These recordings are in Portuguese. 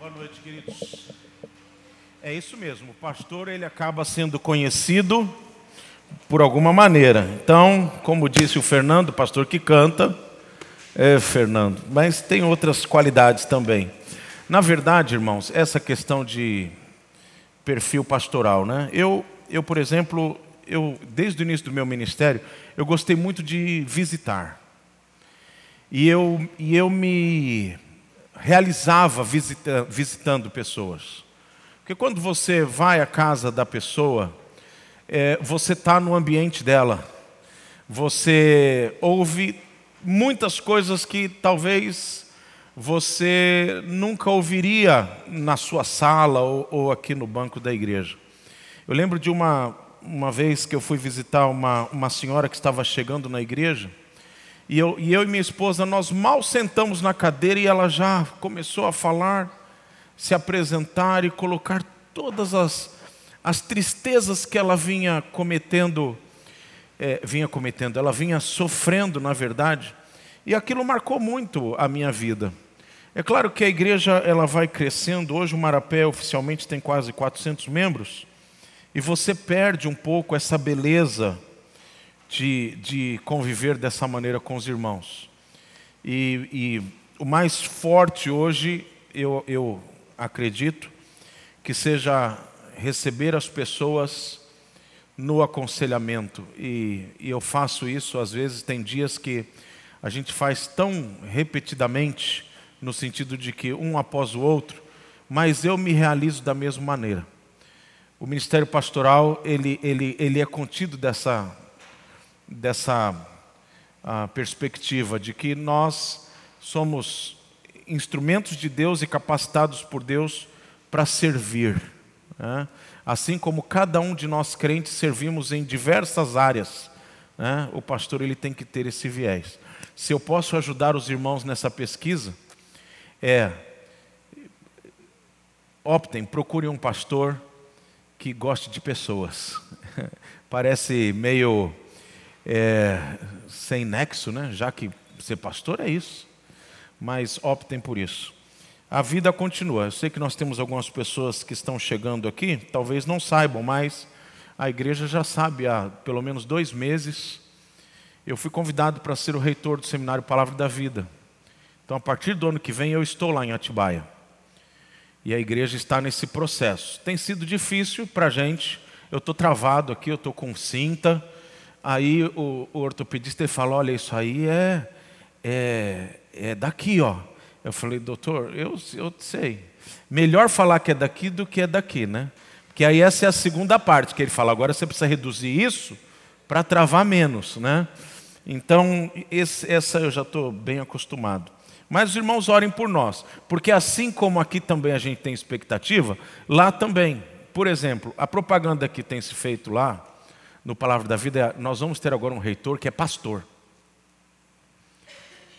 Boa noite, queridos. É isso mesmo, o pastor ele acaba sendo conhecido por alguma maneira. Então, como disse o Fernando, pastor que canta, é Fernando, mas tem outras qualidades também. Na verdade, irmãos, essa questão de perfil pastoral, né? Eu, eu por exemplo, eu desde o início do meu ministério, eu gostei muito de visitar. E eu, e eu me realizava visita, visitando pessoas. Porque quando você vai à casa da pessoa, é, você está no ambiente dela, você ouve muitas coisas que talvez você nunca ouviria na sua sala ou, ou, aqui no banco da igreja. Eu lembro de uma, uma vez que eu fui visitar uma, uma senhora que estava chegando na igreja, e eu, e eu e minha esposa, nós mal sentamos na cadeira e ela já começou a falar, se apresentar e colocar todas as, as tristezas que ela vinha cometendo, é, vinha cometendo, ela vinha sofrendo, na verdade, e aquilo marcou muito a minha vida. É claro que a igreja ela vai crescendo, hoje o Marapé oficialmente tem quase 400 membros, e você perde um pouco essa beleza, de, de conviver dessa maneira com os irmãos. E, e o mais forte hoje, eu, eu acredito, que seja receber as pessoas no aconselhamento. E, e, eu faço isso, às vezes, tem dias que a gente faz tão repetidamente, no sentido de que um após o outro, mas eu me realizo da mesma maneira. O ministério pastoral, ele, ele, ele é contido dessa, dessa perspectiva de que nós somos instrumentos de Deus e capacitados por Deus para servir. Né? Assim como cada um de nós crentes servimos em diversas áreas, né? o pastor ele tem que ter esse viés. Se eu posso ajudar os irmãos nessa pesquisa, é optem, procurem um pastor que goste de pessoas. Parece meio é, sem nexo, né? já que ser pastor é isso, mas optem por isso. A vida continua. Eu sei que nós temos algumas pessoas que estão chegando aqui, talvez não saibam, mas a igreja já sabe há pelo menos dois meses. Eu fui convidado para ser o reitor do seminário Palavra da Vida. Então, a partir do ano que vem, eu estou lá em Atibaia. E a igreja está nesse processo. Tem sido difícil para a gente. Eu estou travado aqui, eu estou com cinta Aí o, o ortopedista falou: Olha, isso aí é, é, é daqui, ó. Eu falei, doutor, eu, eu sei. Melhor falar que é daqui do que é daqui, né? Porque aí essa é a segunda parte que ele fala. Agora você precisa reduzir isso para travar menos, né? Então, esse, essa eu já estou bem acostumado. Mas os irmãos orem por nós, porque assim como aqui também a gente tem expectativa, lá também. Por exemplo, a propaganda que tem se feito lá, no Palavra da Vida, nós vamos ter agora um reitor que é pastor.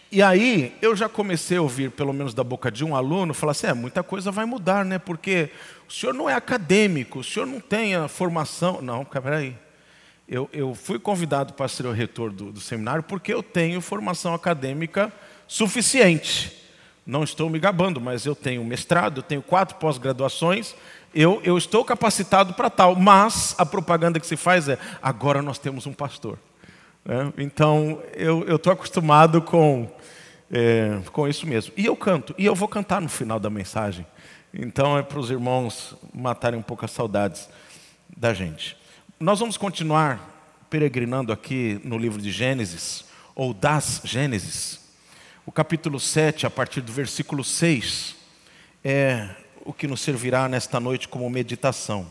E aí eu já comecei a ouvir, pelo menos da boca de um aluno, falar assim: é, muita coisa vai mudar, né? Porque o senhor não é acadêmico, o senhor não tem a formação. Não, peraí. Eu, eu fui convidado para ser o reitor do, do seminário porque eu tenho formação acadêmica suficiente. Não estou me gabando, mas eu tenho mestrado, eu tenho quatro pós-graduações eu, eu estou capacitado para tal, mas a propaganda que se faz é: agora nós temos um pastor. É, então, eu estou acostumado com, é, com isso mesmo. E eu canto, e eu vou cantar no final da mensagem. Então, é para os irmãos matarem um pouco as saudades da gente. Nós vamos continuar peregrinando aqui no livro de Gênesis, ou das Gênesis. O capítulo 7, a partir do versículo 6, é o que nos servirá nesta noite como meditação.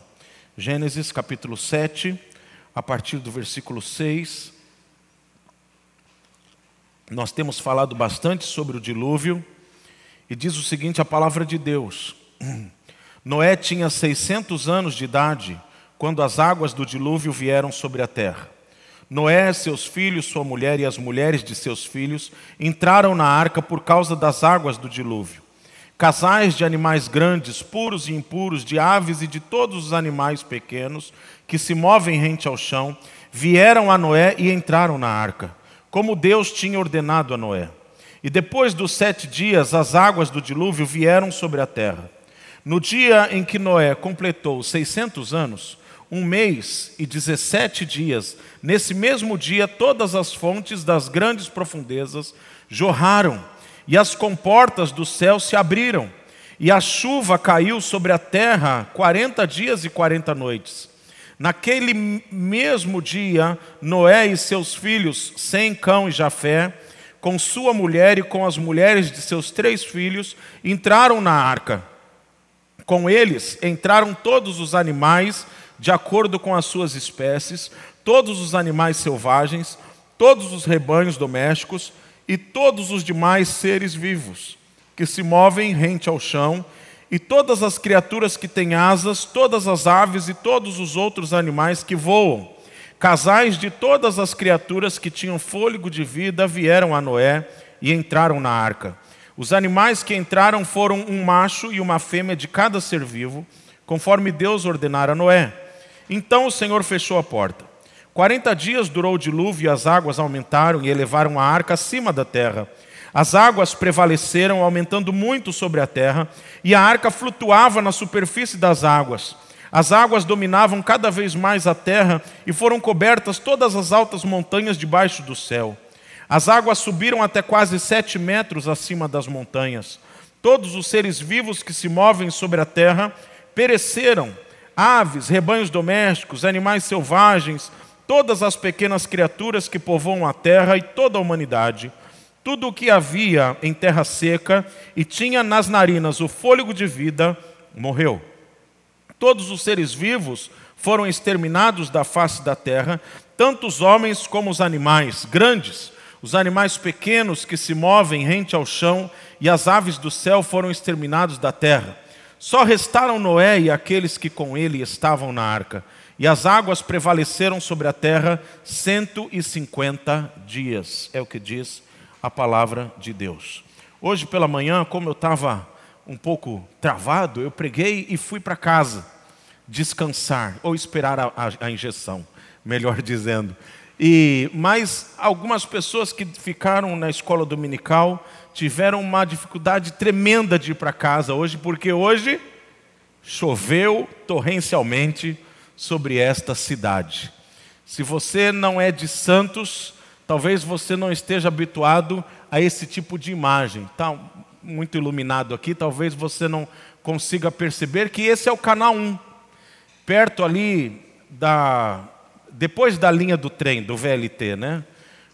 Gênesis capítulo 7, a partir do versículo 6. Nós temos falado bastante sobre o dilúvio e diz o seguinte: a palavra de Deus. Noé tinha 600 anos de idade quando as águas do dilúvio vieram sobre a terra. Noé, seus filhos, sua mulher e as mulheres de seus filhos entraram na arca por causa das águas do dilúvio casais de animais grandes, puros e impuros, de aves e de todos os animais pequenos que se movem rente ao chão, vieram a Noé e entraram na arca, como Deus tinha ordenado a Noé. E depois dos sete dias, as águas do dilúvio vieram sobre a terra. No dia em que Noé completou 600 anos, um mês e 17 dias, nesse mesmo dia, todas as fontes das grandes profundezas jorraram, e as comportas do céu se abriram, e a chuva caiu sobre a terra 40 dias e 40 noites. Naquele mesmo dia, Noé e seus filhos, Sem, Cão e Jafé, com sua mulher e com as mulheres de seus três filhos, entraram na arca. Com eles entraram todos os animais, de acordo com as suas espécies, todos os animais selvagens, todos os rebanhos domésticos e todos os demais seres vivos, que se movem rente ao chão e todas as criaturas que têm asas, todas as aves e todos os outros animais que voam. Casais de todas as criaturas que tinham fôlego de vida vieram a Noé e entraram na arca. Os animais que entraram foram um macho e uma fêmea de cada ser vivo, conforme Deus ordenara a Noé. Então o Senhor fechou a porta. Quarenta dias durou o dilúvio e as águas aumentaram e elevaram a arca acima da terra. As águas prevaleceram, aumentando muito sobre a terra, e a arca flutuava na superfície das águas. As águas dominavam cada vez mais a terra e foram cobertas todas as altas montanhas debaixo do céu. As águas subiram até quase sete metros acima das montanhas. Todos os seres vivos que se movem sobre a terra pereceram: aves, rebanhos domésticos, animais selvagens, todas as pequenas criaturas que povoam a terra e toda a humanidade. Tudo o que havia em terra seca e tinha nas narinas o fôlego de vida morreu. Todos os seres vivos foram exterminados da face da terra, tanto os homens como os animais, grandes, os animais pequenos que se movem rente ao chão, e as aves do céu foram exterminados da terra. Só restaram Noé e aqueles que com ele estavam na arca, e as águas prevaleceram sobre a terra 150 dias, é o que diz a palavra de Deus. Hoje pela manhã, como eu estava um pouco travado, eu preguei e fui para casa descansar ou esperar a, a, a, injeção, melhor dizendo. E mas algumas pessoas que ficaram na escola dominical tiveram uma dificuldade tremenda de ir para casa hoje, porque hoje choveu torrencialmente sobre esta cidade. Se você não é de Santos, Talvez você não esteja habituado a esse tipo de imagem. Está muito iluminado aqui, talvez você não consiga perceber que esse é o canal 1. Perto ali da. Depois da linha do trem, do VLT, né?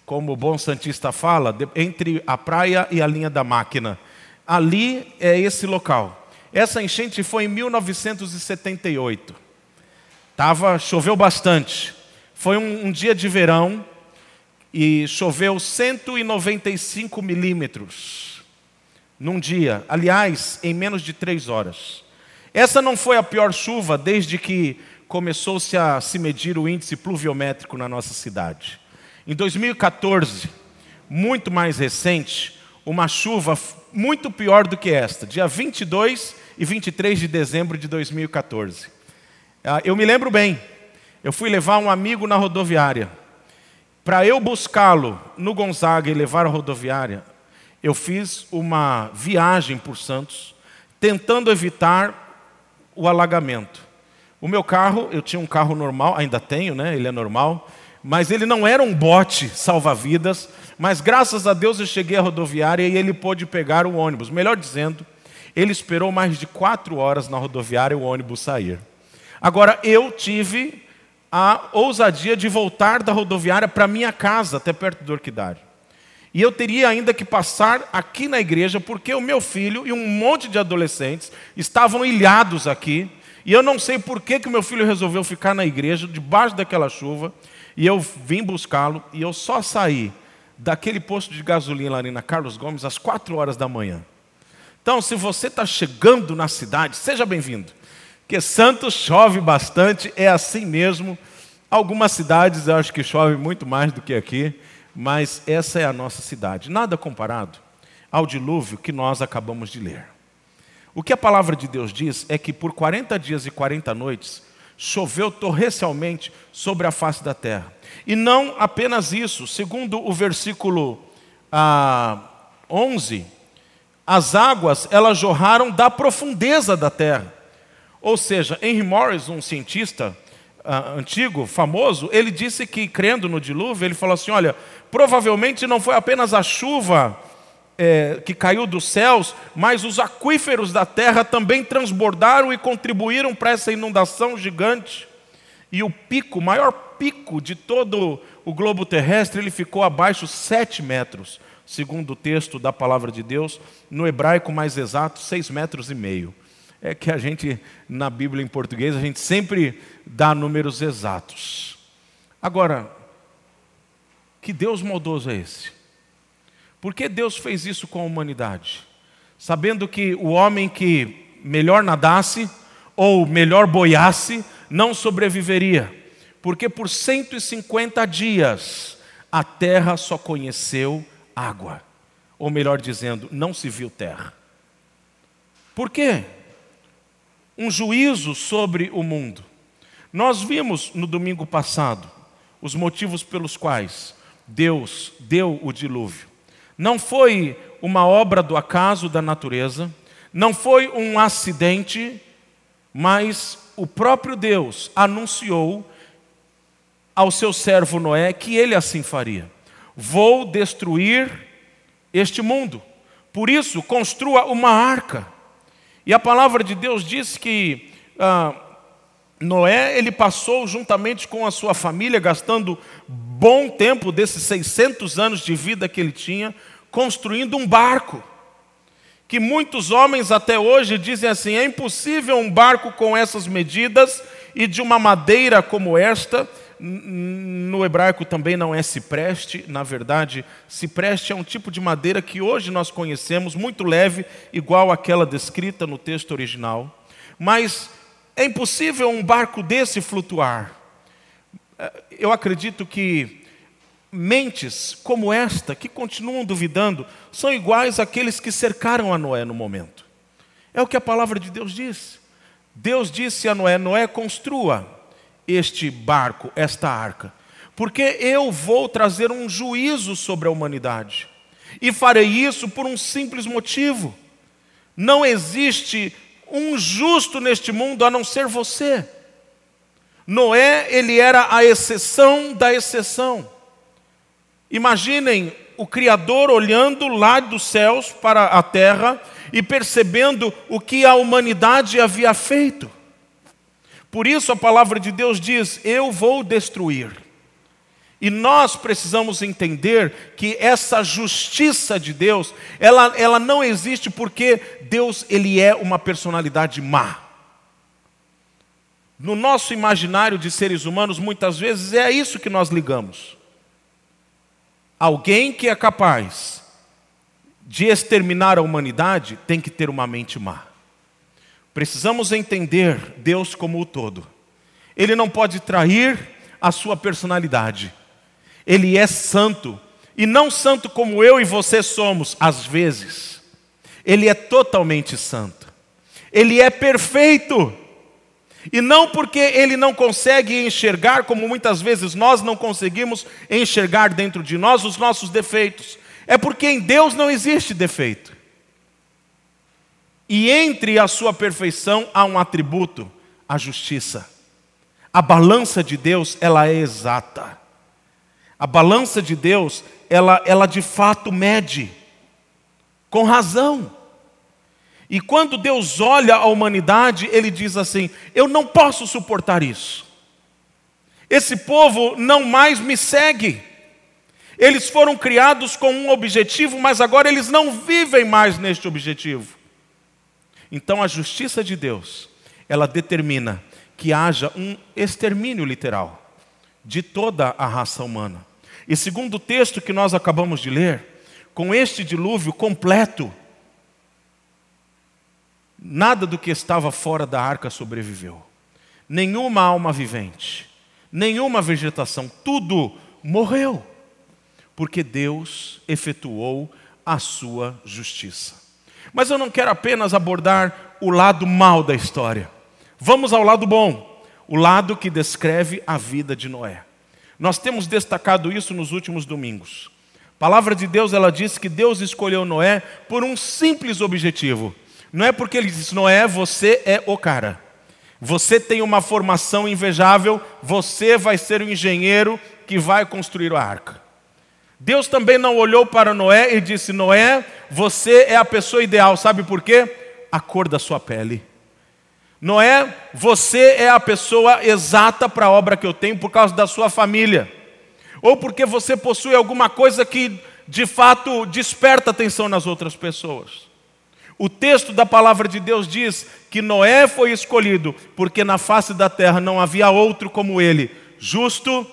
Como o bom Santista fala, entre a praia e a linha da máquina. Ali é esse local. Essa enchente foi em 1978. Tava, choveu bastante. Foi um, um dia de verão e choveu 195 milímetros num dia, aliás, em menos de três horas. Essa não foi a pior chuva desde que começou-se a se medir o índice pluviométrico na nossa cidade. Em 2014, muito mais recente, uma chuva muito pior do que esta, dia 22 e 23 de dezembro de 2014. Ah, eu me lembro bem, eu fui levar um amigo na rodoviária. Para eu buscá-lo no Gonzaga e levar à rodoviária, eu fiz uma viagem por Santos, tentando evitar o alagamento. O meu carro, eu tinha um carro normal, ainda tenho, né? Ele é normal, mas ele não era um bote salva-vidas, mas graças a Deus eu cheguei à rodoviária e ele pôde pegar o ônibus. Melhor dizendo, ele esperou mais de quatro horas na rodoviária o ônibus sair. Agora, eu tive a ousadia de voltar da rodoviária para minha casa, até perto do orquidário. E eu teria ainda que passar aqui na igreja, porque o meu filho e um monte de adolescentes estavam ilhados aqui. E eu não sei por que o meu filho resolveu ficar na igreja, debaixo daquela chuva. E eu vim buscá-lo, e eu só saí daquele posto de gasolina ali na Carlos Gomes às quatro horas da manhã. Então, se você está chegando na cidade, seja bem-vindo. Porque Santos chove bastante, é assim mesmo. Algumas cidades eu acho que chove muito mais do que aqui, mas essa é a nossa cidade. Nada comparado ao dilúvio que nós acabamos de ler. O que a palavra de Deus diz é que por 40 dias e 40 noites choveu torrencialmente sobre a face da terra. E não apenas isso, segundo o versículo ah, 11, As águas, elas jorraram da profundeza da terra. Ou seja, Henry Morris, um cientista uh, antigo, famoso, ele disse que, crendo no dilúvio, ele falou assim: olha, provavelmente não foi apenas a chuva é, que caiu dos céus, mas os aquíferos da terra também transbordaram e contribuíram para essa inundação gigante. E o pico, o maior pico de todo o globo terrestre, ele ficou abaixo sete metros, segundo o texto da palavra de Deus, no hebraico mais exato, seis metros e meio. É que a gente, na Bíblia em português, a gente sempre dá números exatos. Agora, que Deus maldoso é esse? Por que Deus fez isso com a humanidade? Sabendo que o homem que melhor nadasse ou melhor boiasse não sobreviveria, porque por 150 dias a terra só conheceu água, ou melhor dizendo, não se viu terra. Por quê? Um juízo sobre o mundo. Nós vimos no domingo passado os motivos pelos quais Deus deu o dilúvio. Não foi uma obra do acaso da natureza, não foi um acidente, mas o próprio Deus anunciou ao seu servo Noé que ele assim faria: Vou destruir este mundo, por isso construa uma arca. E a palavra de Deus diz que ah, Noé ele passou juntamente com a sua família, gastando bom tempo desses 600 anos de vida que ele tinha, construindo um barco. Que muitos homens até hoje dizem assim: é impossível um barco com essas medidas e de uma madeira como esta. No hebraico também não é cipreste, na verdade, cipreste é um tipo de madeira que hoje nós conhecemos, muito leve, igual àquela descrita no texto original. Mas é impossível um barco desse flutuar. É, eu acredito que mentes como esta, que continuam duvidando, são iguais àqueles que cercaram a Noé no momento. É o que a palavra de Deus diz. Deus disse a Noé: Noé, construa este barco, esta arca, porque eu vou trazer um juízo sobre a humanidade. E farei isso por um simples motivo: não existe um justo neste mundo a não ser você. Noé, ele era a exceção da exceção. Imaginem o Criador olhando lá dos céus para a terra e percebendo o que a humanidade havia feito. Por isso a palavra de Deus diz: Eu vou destruir. E nós precisamos entender que essa justiça de Deus, ela, ela não existe porque Deus ele é uma personalidade má. No nosso imaginário de seres humanos, muitas vezes é a isso que nós ligamos. Alguém que é capaz de exterminar a humanidade tem que ter uma mente má. Precisamos entender Deus como o todo. Ele não pode trair a sua personalidade. Ele é santo. E não santo como eu e você somos, às vezes. Ele é totalmente santo. Ele é perfeito. E não porque ele não consegue enxergar, como muitas vezes nós não conseguimos enxergar dentro de nós os nossos defeitos. É porque em Deus não existe defeito. E entre a sua perfeição há um atributo, a justiça. A balança de Deus, ela é exata. A balança de Deus, ela, ela de fato mede, com razão. E quando Deus olha a humanidade, Ele diz assim: Eu não posso suportar isso. Esse povo não mais me segue. Eles foram criados com um objetivo, mas agora eles não vivem mais neste objetivo. Então a justiça de Deus, ela determina que haja um extermínio literal de toda a raça humana. E segundo o texto que nós acabamos de ler, com este dilúvio completo, nada do que estava fora da arca sobreviveu. Nenhuma alma vivente, nenhuma vegetação, tudo morreu, porque Deus efetuou a sua justiça. Mas eu não quero apenas abordar o lado mal da história. Vamos ao lado bom, o lado que descreve a vida de Noé. Nós temos destacado isso nos últimos domingos. A palavra de Deus ela diz que Deus escolheu Noé por um simples objetivo. Não é porque ele disse, Noé, você é o cara. Você tem uma formação invejável, você vai ser o engenheiro que vai construir a arca. Deus também não olhou para Noé e disse: Noé, você é a pessoa ideal, sabe por quê? A cor da sua pele. Noé, você é a pessoa exata para a obra que eu tenho por causa da sua família. Ou porque você possui alguma coisa que de fato desperta atenção nas outras pessoas. O texto da palavra de Deus diz que Noé foi escolhido porque na face da terra não havia outro como ele, justo,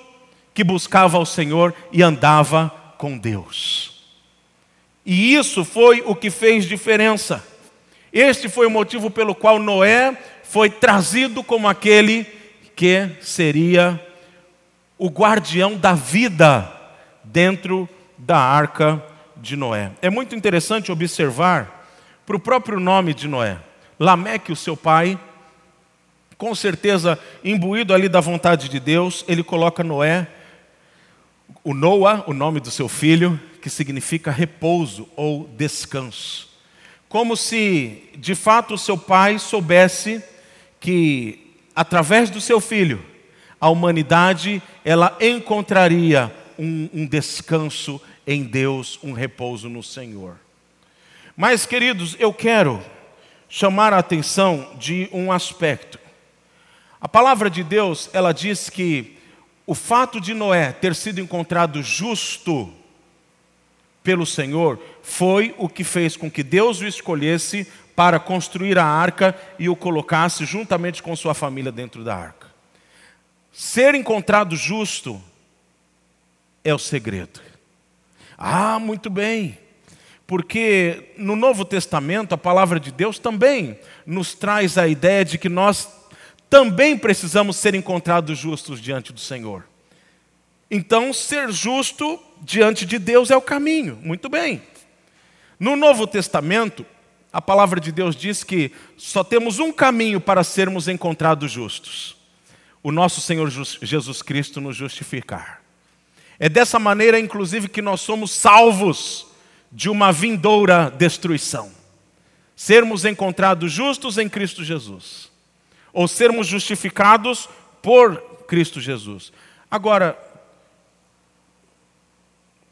que buscava ao Senhor e andava com Deus. E isso foi o que fez diferença. Este foi o motivo pelo qual Noé foi trazido como aquele que seria o guardião da vida dentro da arca de Noé. É muito interessante observar para o próprio nome de Noé. Lameque, o seu pai, com certeza imbuído ali da vontade de Deus, ele coloca Noé, o Noah, o nome do seu filho, que significa repouso ou descanso. Como se, de fato, o seu pai soubesse que através do seu filho a humanidade ela encontraria um, um descanso em Deus, um repouso no Senhor. Mas, queridos, eu quero chamar a atenção de um aspecto. A palavra de Deus, ela diz que o fato de Noé ter sido encontrado justo pelo Senhor foi o que fez com que Deus o escolhesse para construir a arca e o colocasse juntamente com sua família dentro da arca. Ser encontrado justo é o segredo. Ah, muito bem. Porque no Novo Testamento a palavra de Deus também nos traz a ideia de que nós também precisamos ser encontrados justos diante do Senhor. Então, ser justo diante de Deus é o caminho. Muito bem. No Novo Testamento, a palavra de Deus diz que só temos um caminho para sermos encontrados justos: o nosso Senhor Jesus Cristo nos justificar. É dessa maneira, inclusive, que nós somos salvos de uma vindoura destruição. Sermos encontrados justos em Cristo Jesus, ou sermos justificados por Cristo Jesus. Agora,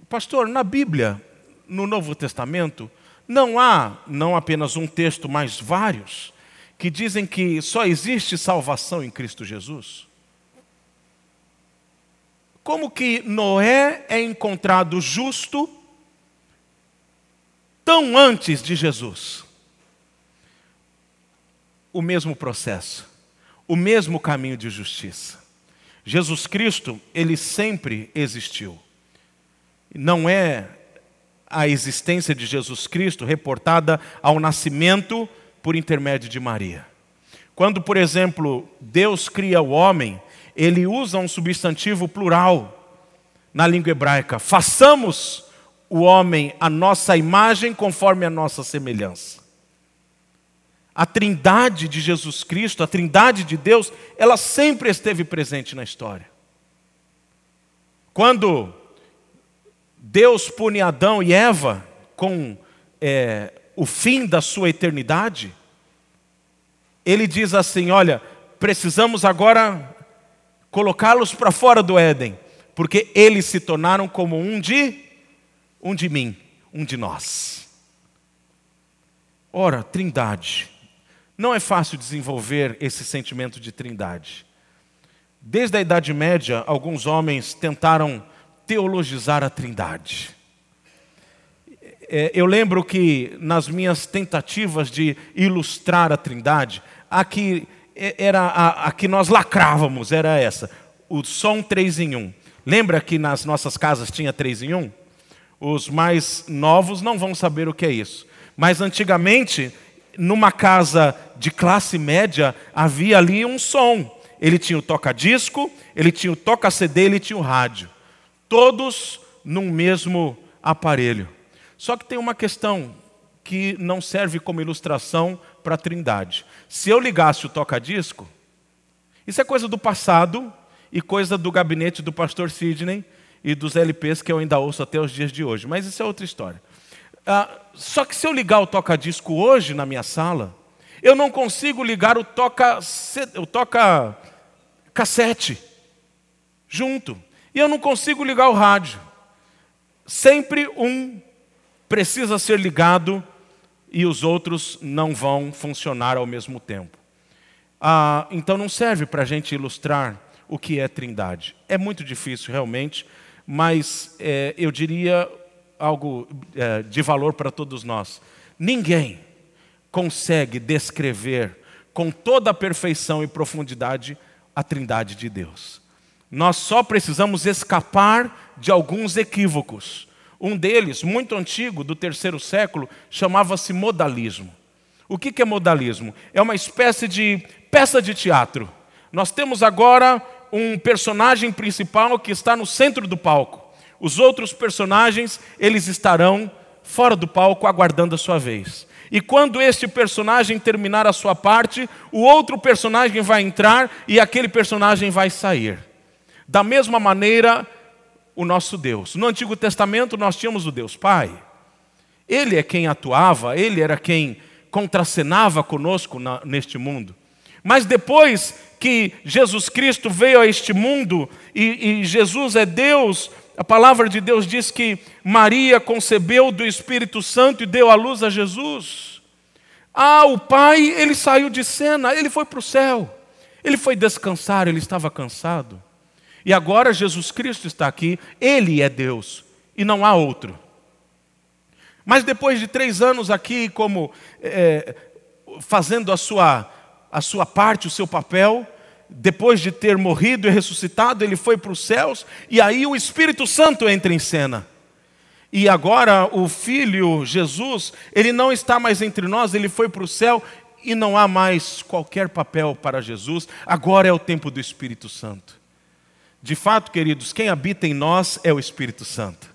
pastor, na Bíblia, no Novo Testamento, não há não apenas um texto, mas vários, que dizem que só existe salvação em Cristo Jesus? Como que Noé é encontrado justo tão antes de Jesus? O mesmo processo, o mesmo caminho de justiça. Jesus Cristo, ele sempre existiu. Não é a existência de Jesus Cristo reportada ao nascimento por intermédio de Maria. Quando, por exemplo, Deus cria o homem, ele usa um substantivo plural na língua hebraica. Façamos o homem a nossa imagem conforme a nossa semelhança. A trindade de Jesus Cristo, a trindade de Deus, ela sempre esteve presente na história. Quando Deus pune Adão e Eva com é, o fim da sua eternidade, ele diz assim: olha, precisamos agora colocá-los para fora do Éden, porque eles se tornaram como um de um de mim, um de nós. Ora, Trindade. Não é fácil desenvolver esse sentimento de Trindade. Desde a Idade Média, alguns homens tentaram teologizar a Trindade. É, eu lembro que nas minhas tentativas de ilustrar a Trindade, a que era a, a que nós lacrávamos, era essa, o som 3 em 1. Lembra que nas nossas casas tinha 3 em 1? Os mais novos não vão saber o que é isso. Mas antigamente, numa casa de classe média, havia ali um som. Ele tinha o toca-disco, ele tinha o toca-CD, ele tinha o rádio todos num mesmo aparelho. Só que tem uma questão que não serve como ilustração para a Trindade. Se eu ligasse o toca-disco, isso é coisa do passado e coisa do gabinete do pastor Sidney. E dos LPs que eu ainda ouço até os dias de hoje. Mas isso é outra história. Ah, só que se eu ligar o toca-disco hoje na minha sala, eu não consigo ligar o toca, o toca cassete junto. E eu não consigo ligar o rádio. Sempre um precisa ser ligado e os outros não vão funcionar ao mesmo tempo. Ah, então não serve para a gente ilustrar o que é trindade. É muito difícil realmente, mas é, eu diria algo é, de valor para todos nós. Ninguém consegue descrever com toda a perfeição e profundidade a trindade de Deus. Nós só precisamos escapar de alguns equívocos. Um deles, muito antigo, do terceiro século, chamava-se modalismo. O que é modalismo? É uma espécie de peça de teatro. Nós temos agora um personagem principal que está no centro do palco. Os outros personagens, eles estarão fora do palco aguardando a sua vez. E quando este personagem terminar a sua parte, o outro personagem vai entrar e aquele personagem vai sair. Da mesma maneira, o nosso Deus. No Antigo Testamento nós tínhamos o Deus Pai. Ele é quem atuava, ele era quem contracenava conosco na, neste mundo. Mas depois que Jesus Cristo veio a este mundo e, e Jesus é Deus, a palavra de Deus diz que Maria concebeu do Espírito Santo e deu à luz a Jesus. Ah, o pai, ele saiu de cena, ele foi para o céu. Ele foi descansar, ele estava cansado. E agora Jesus Cristo está aqui, ele é Deus e não há outro. Mas depois de três anos aqui, como é, fazendo a sua, a sua parte, o seu papel, depois de ter morrido e ressuscitado, ele foi para os céus, e aí o Espírito Santo entra em cena. E agora o Filho Jesus, ele não está mais entre nós, ele foi para o céu e não há mais qualquer papel para Jesus, agora é o tempo do Espírito Santo. De fato, queridos, quem habita em nós é o Espírito Santo.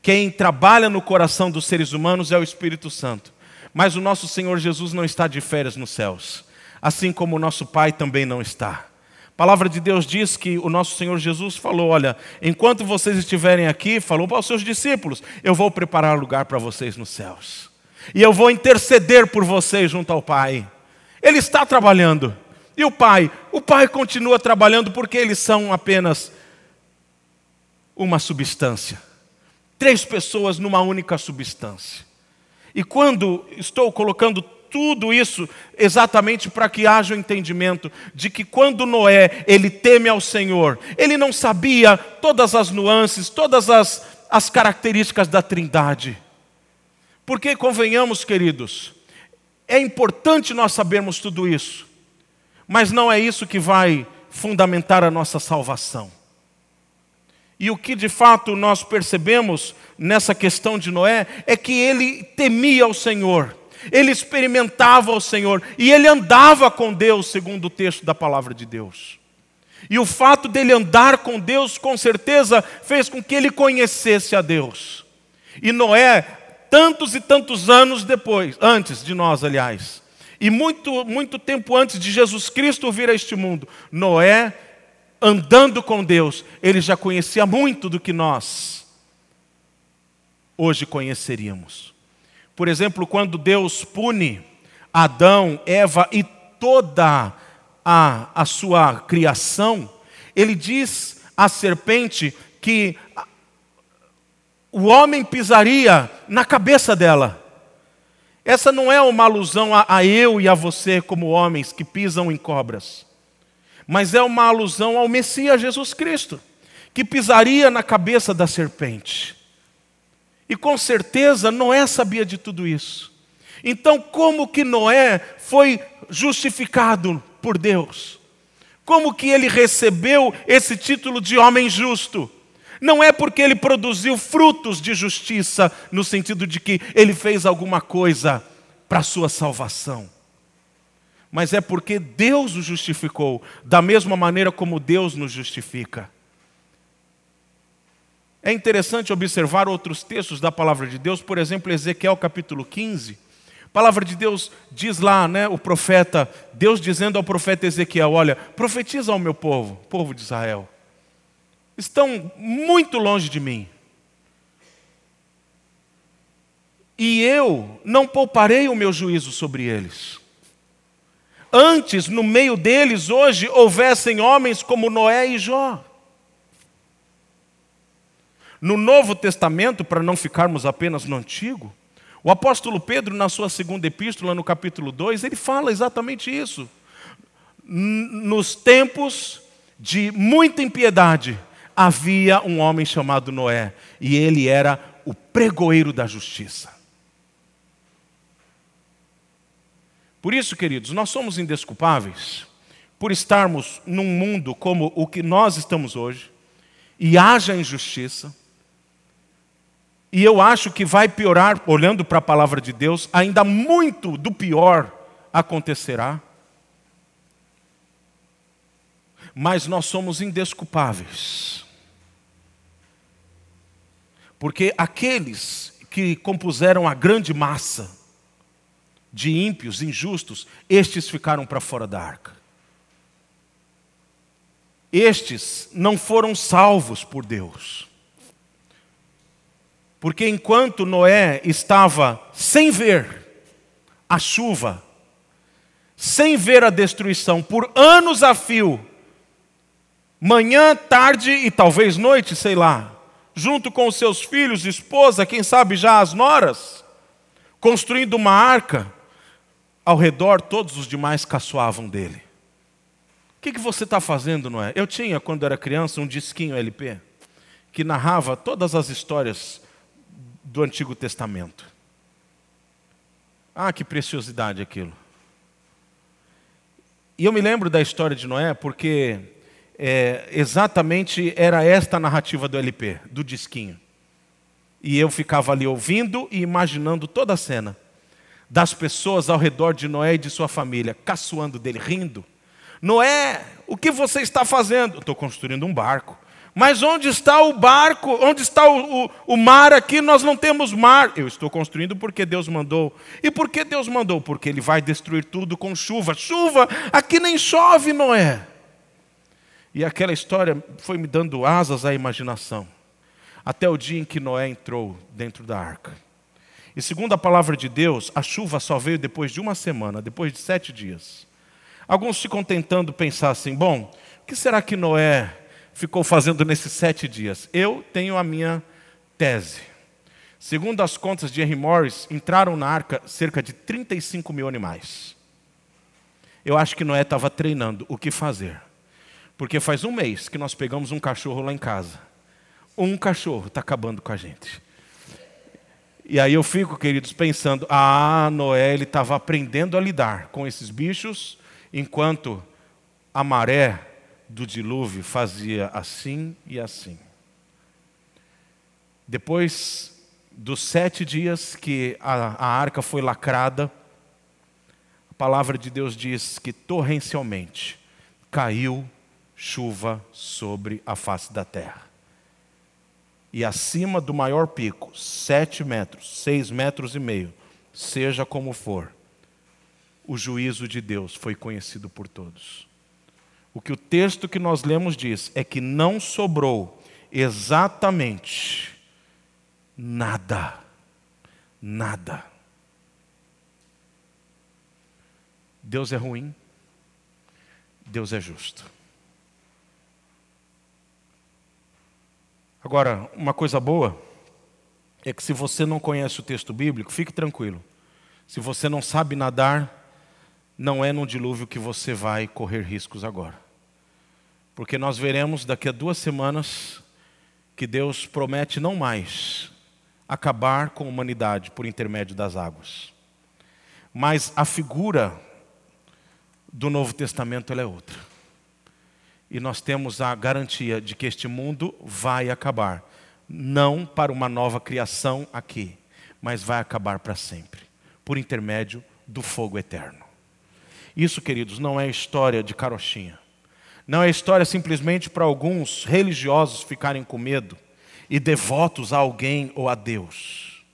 Quem trabalha no coração dos seres humanos é o Espírito Santo. Mas o nosso Senhor Jesus não está de férias nos céus assim como o nosso Pai também não está. A palavra de Deus diz que o nosso Senhor Jesus falou: Olha, enquanto vocês estiverem aqui, falou para os seus discípulos: Eu vou preparar lugar para vocês nos céus, e eu vou interceder por vocês junto ao Pai. Ele está trabalhando, e o Pai? O Pai continua trabalhando porque eles são apenas uma substância três pessoas numa única substância. E quando estou colocando tudo isso exatamente para que haja o entendimento de que quando Noé ele teme ao Senhor, ele não sabia todas as nuances, todas as, as características da Trindade. Porque convenhamos, queridos, é importante nós sabermos tudo isso, mas não é isso que vai fundamentar a nossa salvação. E o que de fato nós percebemos nessa questão de Noé é que ele temia o Senhor ele experimentava o Senhor e ele andava com Deus, segundo o texto da palavra de Deus. E o fato dele andar com Deus, com certeza, fez com que ele conhecesse a Deus. E Noé, tantos e tantos anos depois, antes de nós, aliás, e muito, muito tempo antes de Jesus Cristo vir a este mundo, Noé, andando com Deus, ele já conhecia muito do que nós hoje conheceríamos. Por exemplo, quando Deus pune Adão, Eva e toda a, a sua criação, ele diz à serpente que o homem pisaria na cabeça dela. Essa não é uma alusão a, a, eu e a você como homens que pisam em cobras, mas é uma alusão ao Messias Jesus Cristo, que pisaria na cabeça da serpente. E com certeza Noé sabia de tudo isso. Então, como que Noé foi justificado por Deus? Como que ele recebeu esse título de homem justo? Não é porque ele produziu frutos de justiça, no sentido de que ele fez alguma coisa para a sua salvação, mas é porque Deus o justificou, da mesma maneira como Deus nos justifica. É interessante observar outros textos da palavra de Deus, por exemplo, Ezequiel capítulo 15. A palavra de Deus diz lá, né, o profeta, Deus dizendo ao profeta Ezequiel: Olha, profetiza ao meu povo, povo de Israel. estão muito longe de mim. E eu não pouparei o meu juízo sobre eles. Antes, no meio deles, hoje, houvessem homens como Noé e Jó. No Novo Testamento, para não ficarmos apenas no Antigo, o apóstolo Pedro, na sua segunda epístola, no capítulo 2, ele fala exatamente isso. Nos tempos de muita impiedade, havia um homem chamado Noé, e ele era o pregoeiro da justiça. Por isso, queridos, nós somos indesculpáveis por estarmos num mundo como o que nós estamos hoje, e haja injustiça, e eu acho que vai piorar, olhando para a palavra de Deus, ainda muito do pior acontecerá. Mas nós somos indesculpáveis. Porque aqueles que compuseram a grande massa de ímpios, injustos, estes ficaram para fora da arca. Estes não foram salvos por Deus. Porque enquanto Noé estava sem ver a chuva, sem ver a destruição, por anos a fio, manhã, tarde e talvez noite, sei lá, junto com os seus filhos, esposa, quem sabe já as noras, construindo uma arca, ao redor todos os demais caçoavam dele. O que, que você está fazendo, Noé? Eu tinha, quando era criança, um disquinho LP que narrava todas as histórias do Antigo Testamento. Ah, que preciosidade aquilo. E eu me lembro da história de Noé porque é, exatamente era esta a narrativa do LP, do disquinho. E eu ficava ali ouvindo e imaginando toda a cena das pessoas ao redor de Noé e de sua família, caçoando dele, rindo. Noé, o que você está fazendo? Estou construindo um barco. Mas onde está o barco? Onde está o, o, o, mar aqui? Nós não temos mar. Eu estou construindo porque Deus mandou. E por que Deus mandou? Porque Ele vai destruir tudo com chuva. Chuva, aqui nem chove, Noé. E aquela história foi me dando asas à imaginação. Até o dia em que Noé entrou dentro da arca. E segundo a palavra de Deus, a chuva só veio depois de uma semana, depois de sete dias. Alguns ficam tentando pensar assim: bom, o que será que Noé ficou fazendo nesses sete dias? Eu tenho a minha tese. Segundo as contas de Henry Morris, entraram na arca cerca de 35 mil animais. Eu acho que Noé estava treinando o que fazer. Porque faz um mês que nós pegamos um cachorro lá em casa. Um cachorro está acabando com a gente. E aí eu fico, queridos, pensando: ah, Noé ele estava aprendendo a lidar com esses bichos, enquanto a maré do dilúvio fazia assim e assim. Depois dos sete dias que a, a arca foi lacrada, a palavra de Deus diz que torrencialmente caiu chuva sobre a face da terra. E acima do maior pico, sete metros, seis metros e meio, seja como for, o juízo de Deus foi conhecido por todos. O que o texto que nós lemos diz é que não sobrou exatamente nada. Nada. Deus é ruim, Deus é justo. Agora, uma coisa boa é que se você não conhece o texto bíblico, fique tranquilo. Se você não sabe nadar, não é no dilúvio que você vai correr riscos agora. Porque nós veremos daqui a duas semanas que Deus promete não mais acabar com a humanidade por intermédio das águas. Mas a figura do Novo Testamento é outra. E nós temos a garantia de que este mundo vai acabar. Não para uma nova criação aqui, mas vai acabar para sempre por intermédio do fogo eterno. Isso, queridos, não é história de carochinha. Não é história simplesmente para alguns religiosos ficarem com medo e devotos a alguém ou a Deus.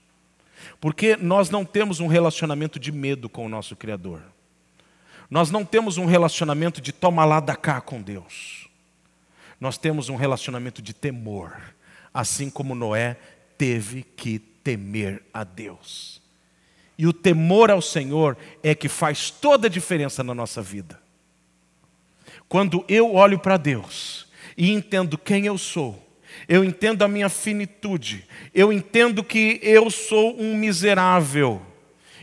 Porque nós não temos um relacionamento de medo com o nosso Criador. Nós não temos um relacionamento de toma lá da cá com Deus. nós temos um relacionamento de temor, assim como Noé teve que temer a Deus. E o temor ao Senhor é que faz toda a diferença na nossa vida. Quando eu olho para Deus e entendo quem eu sou, eu entendo a minha finitude, eu entendo que eu sou um miserável,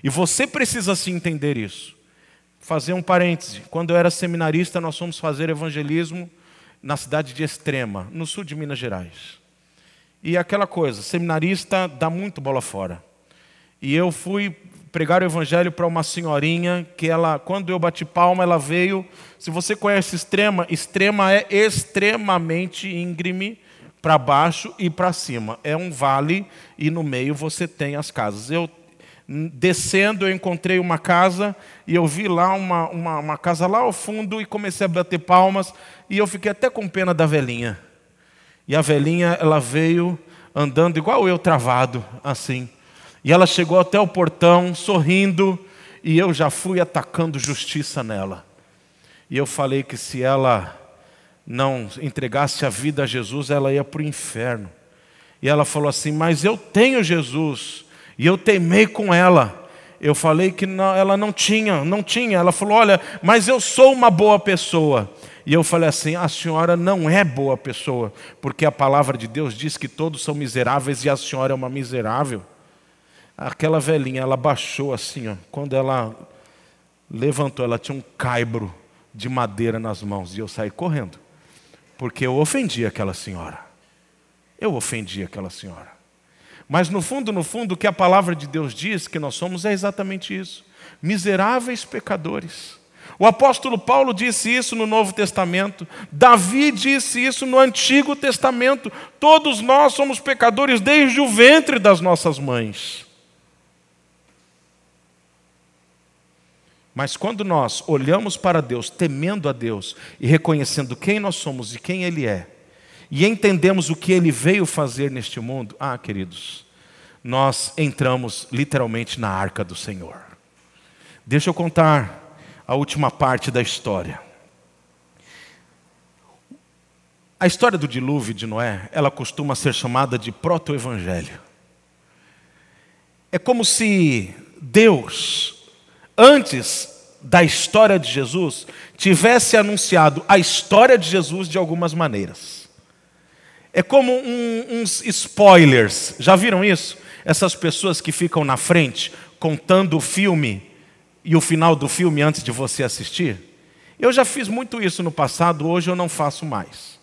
e você precisa se entender isso. Fazer um parêntese: quando eu era seminarista, nós fomos fazer evangelismo na cidade de Extrema, no sul de Minas Gerais. E aquela coisa, seminarista dá muito bola fora. E eu fui pregar o evangelho para uma senhorinha que ela, quando eu bati palma, ela veio. Se você conhece Extrema, Extrema é extremamente íngreme para baixo e para cima. É um vale e no meio você tem as casas. Eu descendo eu encontrei uma casa e eu vi lá uma, uma, uma casa lá ao fundo e comecei a bater palmas e eu fiquei até com pena da velhinha. E a velhinha, ela veio andando igual eu travado, assim. E ela chegou até o portão, sorrindo, e eu já fui atacando justiça nela. E eu falei que se ela não entregasse a vida a Jesus, ela ia para o inferno. E ela falou assim: Mas eu tenho Jesus, e eu teimei com ela. Eu falei que não, ela não tinha, não tinha. Ela falou: Olha, mas eu sou uma boa pessoa. E eu falei assim: a senhora não é boa pessoa, porque a palavra de Deus diz que todos são miseráveis e a senhora é uma miserável. Aquela velhinha, ela baixou assim, ó, quando ela levantou, ela tinha um caibro de madeira nas mãos e eu saí correndo, porque eu ofendi aquela senhora. Eu ofendi aquela senhora. Mas no fundo, no fundo, o que a palavra de Deus diz que nós somos é exatamente isso: miseráveis pecadores o apóstolo Paulo disse isso no Novo Testamento, Davi disse isso no Antigo Testamento. Todos nós somos pecadores desde o ventre das nossas mães. Mas quando nós olhamos para Deus, temendo a Deus e reconhecendo quem nós somos e quem Ele é, e entendemos o que Ele veio fazer neste mundo, ah, queridos, nós entramos literalmente na arca do Senhor. Deixa eu contar a última parte da história. A história do dilúvio de Noé, ela costuma ser chamada de proto-evangelho. É como se Deus, antes da história de Jesus, tivesse anunciado a história de Jesus de algumas maneiras. É como um, uns spoilers, já viram isso? Essas pessoas que ficam na frente contando o filme e o final do filme antes de você assistir? Eu já fiz muito isso no passado, hoje eu não faço mais.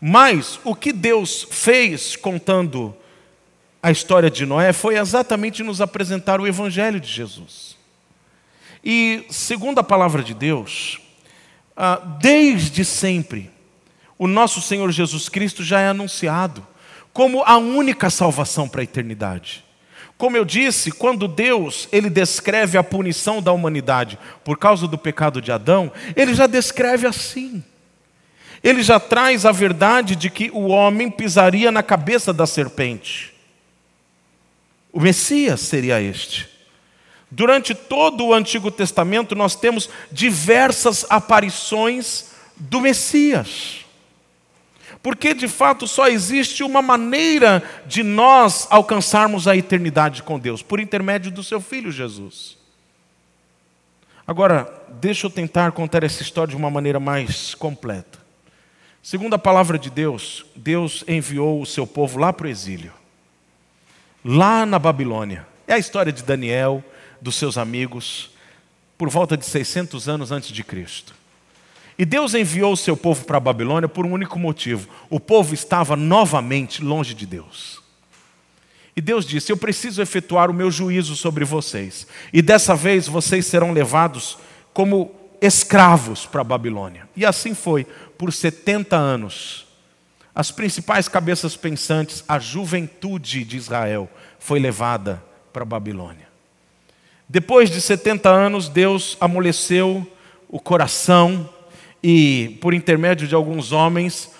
Mas o que Deus fez contando a história de Noé foi exatamente nos apresentar o Evangelho de Jesus. E, segundo a palavra de Deus, ah, desde sempre, o nosso Senhor Jesus Cristo já é anunciado como a única salvação para a eternidade. Como eu disse, quando Deus ele descreve a punição da humanidade por causa do pecado de Adão, ele já descreve assim. Ele já traz a verdade de que o homem pisaria na cabeça da serpente. O Messias seria este. Durante todo o Antigo Testamento, nós temos diversas aparições do Messias. Porque de fato só existe uma maneira de nós alcançarmos a eternidade com Deus, por intermédio do seu filho Jesus. Agora, deixa eu tentar contar essa história de uma maneira mais completa. Segundo a palavra de Deus, Deus enviou o seu povo lá para o exílio, lá na Babilônia. É a história de Daniel, dos seus amigos, por volta de 600 anos antes de Cristo. E Deus enviou o seu povo para a Babilônia por um único motivo: o povo estava novamente longe de Deus. E Deus disse: Eu preciso efetuar o meu juízo sobre vocês, e dessa vez vocês serão levados como escravos para a Babilônia. E assim foi, por 70 anos. As principais cabeças pensantes, a juventude de Israel, foi levada para a Babilônia. Depois de 70 anos, Deus amoleceu o coração e, por intermédio de alguns homens,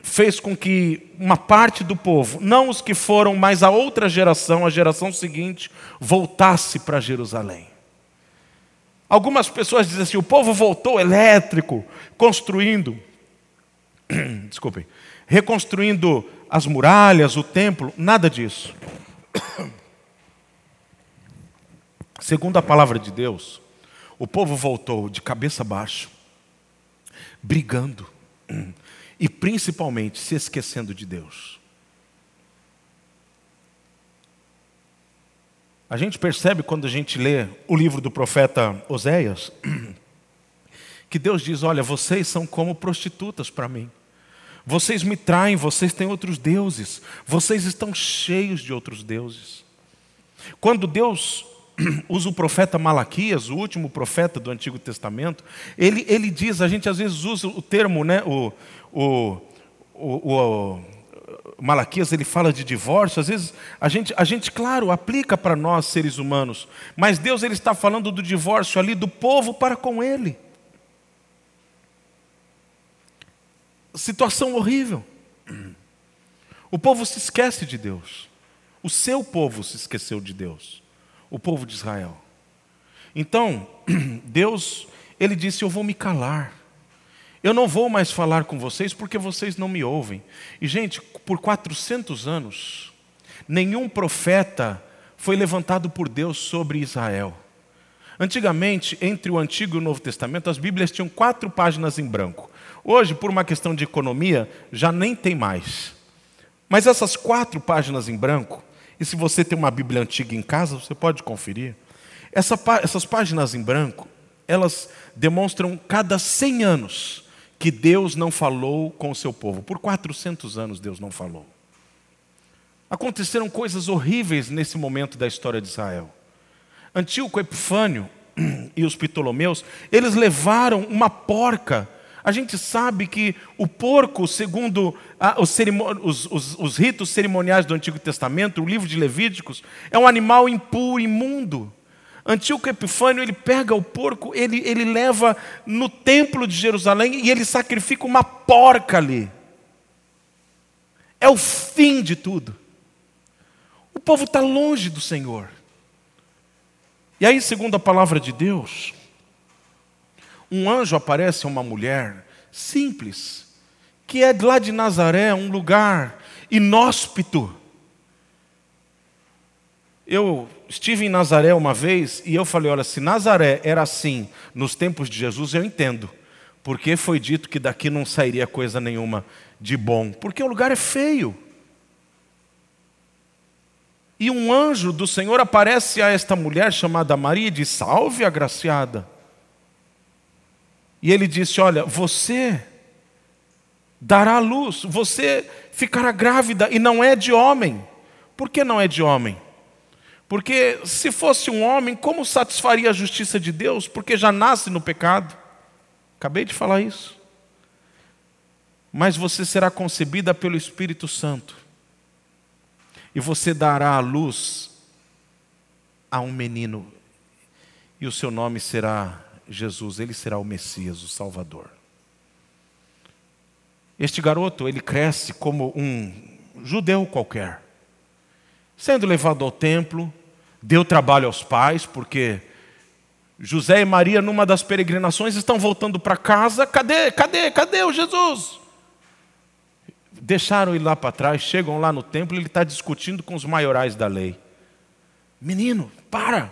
fez com que uma parte do povo, não os que foram, mas a outra geração, a geração seguinte, voltasse para Jerusalém. Algumas pessoas dizem assim: o povo voltou elétrico, construindo. desculpem, reconstruindo as muralhas, o templo, nada disso. Segundo a palavra de Deus, o povo voltou de cabeça baixa, brigando e principalmente se esquecendo de Deus. A gente percebe quando a gente lê o livro do profeta Oséias, que Deus diz: Olha, vocês são como prostitutas para mim. Vocês me traem, vocês têm outros deuses, vocês estão cheios de outros deuses. Quando Deus usa o profeta Malaquias, o último profeta do Antigo Testamento, ele, ele diz, a gente às vezes usa o termo, né, o, o, o, o Malaquias ele fala de divórcio, às vezes a gente, a gente claro, aplica para nós seres humanos, mas Deus ele está falando do divórcio ali do povo para com ele. Situação horrível. O povo se esquece de Deus. O seu povo se esqueceu de Deus. O povo de Israel. Então, Deus, ele disse: Eu vou me calar. Eu não vou mais falar com vocês porque vocês não me ouvem. E, gente, por 400 anos, nenhum profeta foi levantado por Deus sobre Israel. Antigamente, entre o Antigo e o Novo Testamento, as Bíblias tinham quatro páginas em branco. Hoje, por uma questão de economia, já nem tem mais. Mas essas quatro páginas em branco, e se você tem uma Bíblia antiga em casa, você pode conferir. Essa, essas páginas em branco, elas demonstram cada 100 anos que Deus não falou com o seu povo. Por 400 anos Deus não falou. Aconteceram coisas horríveis nesse momento da história de Israel. Antíoco Epifânio e os Ptolomeus, eles levaram uma porca. A gente sabe que o porco, segundo os, os, os, os ritos cerimoniais do Antigo Testamento, o livro de Levíticos, é um animal impuro, imundo. Antíoco Epifânio, ele pega o porco, ele, ele leva no templo de Jerusalém e ele sacrifica uma porca ali. É o fim de tudo. O povo está longe do Senhor. E aí, segundo a palavra de Deus, um anjo aparece a uma mulher simples, que é lá de Nazaré, um lugar inóspito. Eu estive em Nazaré uma vez e eu falei: olha, se Nazaré era assim nos tempos de Jesus, eu entendo. Porque foi dito que daqui não sairia coisa nenhuma de bom. Porque o lugar é feio. E um anjo do Senhor aparece a esta mulher chamada Maria e diz: Salve, agraciada. E ele disse: Olha, você dará luz, você ficará grávida e não é de homem. Por que não é de homem? Porque se fosse um homem, como satisfaria a justiça de Deus? Porque já nasce no pecado. Acabei de falar isso. Mas você será concebida pelo Espírito Santo. E você dará a luz a um menino. E o seu nome será Jesus, ele será o Messias, o Salvador. Este garoto, ele cresce como um judeu qualquer, sendo levado ao templo, deu trabalho aos pais, porque José e Maria, numa das peregrinações, estão voltando para casa. Cadê, cadê, cadê o Jesus? Deixaram ele lá para trás, chegam lá no templo ele está discutindo com os maiorais da lei. Menino, para,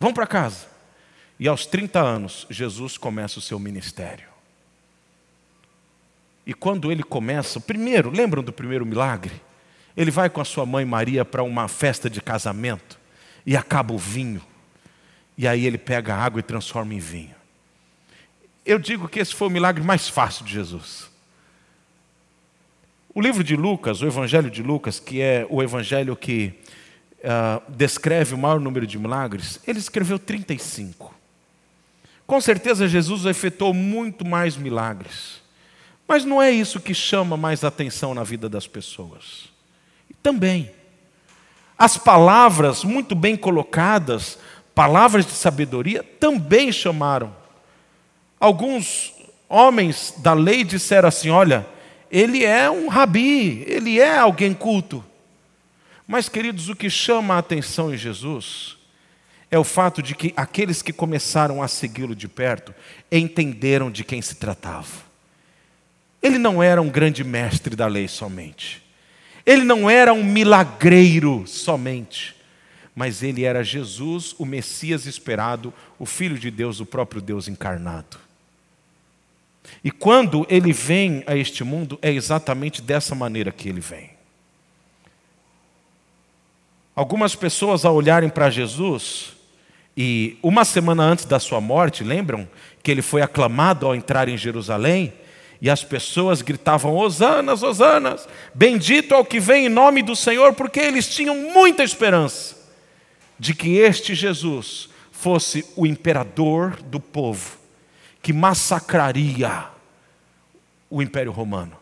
vão para casa. E aos 30 anos, Jesus começa o seu ministério. E quando ele começa, primeiro, lembram do primeiro milagre? Ele vai com a sua mãe Maria para uma festa de casamento e acaba o vinho. E aí ele pega a água e transforma em vinho. Eu digo que esse foi o milagre mais fácil de Jesus. O livro de Lucas, o Evangelho de Lucas, que é o evangelho que uh, descreve o maior número de milagres, ele escreveu 35. Com certeza Jesus efetuou muito mais milagres. Mas não é isso que chama mais atenção na vida das pessoas também. As palavras muito bem colocadas, palavras de sabedoria, também chamaram. Alguns homens da lei disseram assim: olha, ele é um rabi, ele é alguém culto. Mas, queridos, o que chama a atenção em Jesus é o fato de que aqueles que começaram a segui-lo de perto entenderam de quem se tratava. ele não era um grande mestre da lei somente. Ele não era um milagreiro somente. Mas ele era Jesus, o Messias esperado, o Filho de Deus, o próprio Deus encarnado. E quando ele vem a este mundo, é exatamente dessa maneira que ele vem. Algumas pessoas, ao olharem para Jesus, e uma semana antes da sua morte, lembram que ele foi aclamado ao entrar em Jerusalém? E as pessoas gritavam: Hosanas, Hosanas, bendito é o que vem em nome do Senhor, porque eles tinham muita esperança de que este Jesus fosse o imperador do povo, que massacraria o Império Romano.